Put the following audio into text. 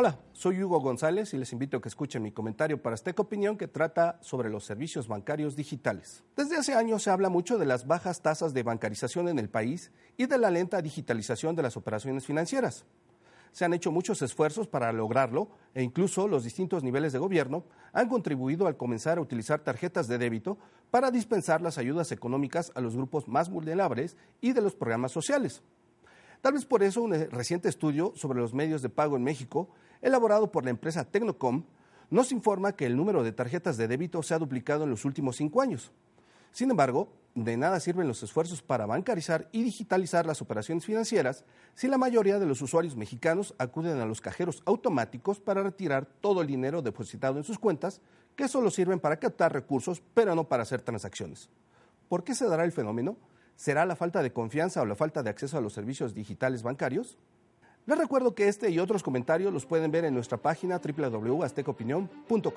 Hola, soy Hugo González y les invito a que escuchen mi comentario para Azteca Opinión que trata sobre los servicios bancarios digitales. Desde hace años se habla mucho de las bajas tasas de bancarización en el país y de la lenta digitalización de las operaciones financieras. Se han hecho muchos esfuerzos para lograrlo e incluso los distintos niveles de gobierno han contribuido al comenzar a utilizar tarjetas de débito para dispensar las ayudas económicas a los grupos más vulnerables y de los programas sociales. Tal vez por eso un reciente estudio sobre los medios de pago en México elaborado por la empresa Tecnocom, nos informa que el número de tarjetas de débito se ha duplicado en los últimos cinco años. Sin embargo, de nada sirven los esfuerzos para bancarizar y digitalizar las operaciones financieras si la mayoría de los usuarios mexicanos acuden a los cajeros automáticos para retirar todo el dinero depositado en sus cuentas, que solo sirven para captar recursos, pero no para hacer transacciones. ¿Por qué se dará el fenómeno? ¿Será la falta de confianza o la falta de acceso a los servicios digitales bancarios? Les recuerdo que este y otros comentarios los pueden ver en nuestra página www.aztecopinión.com.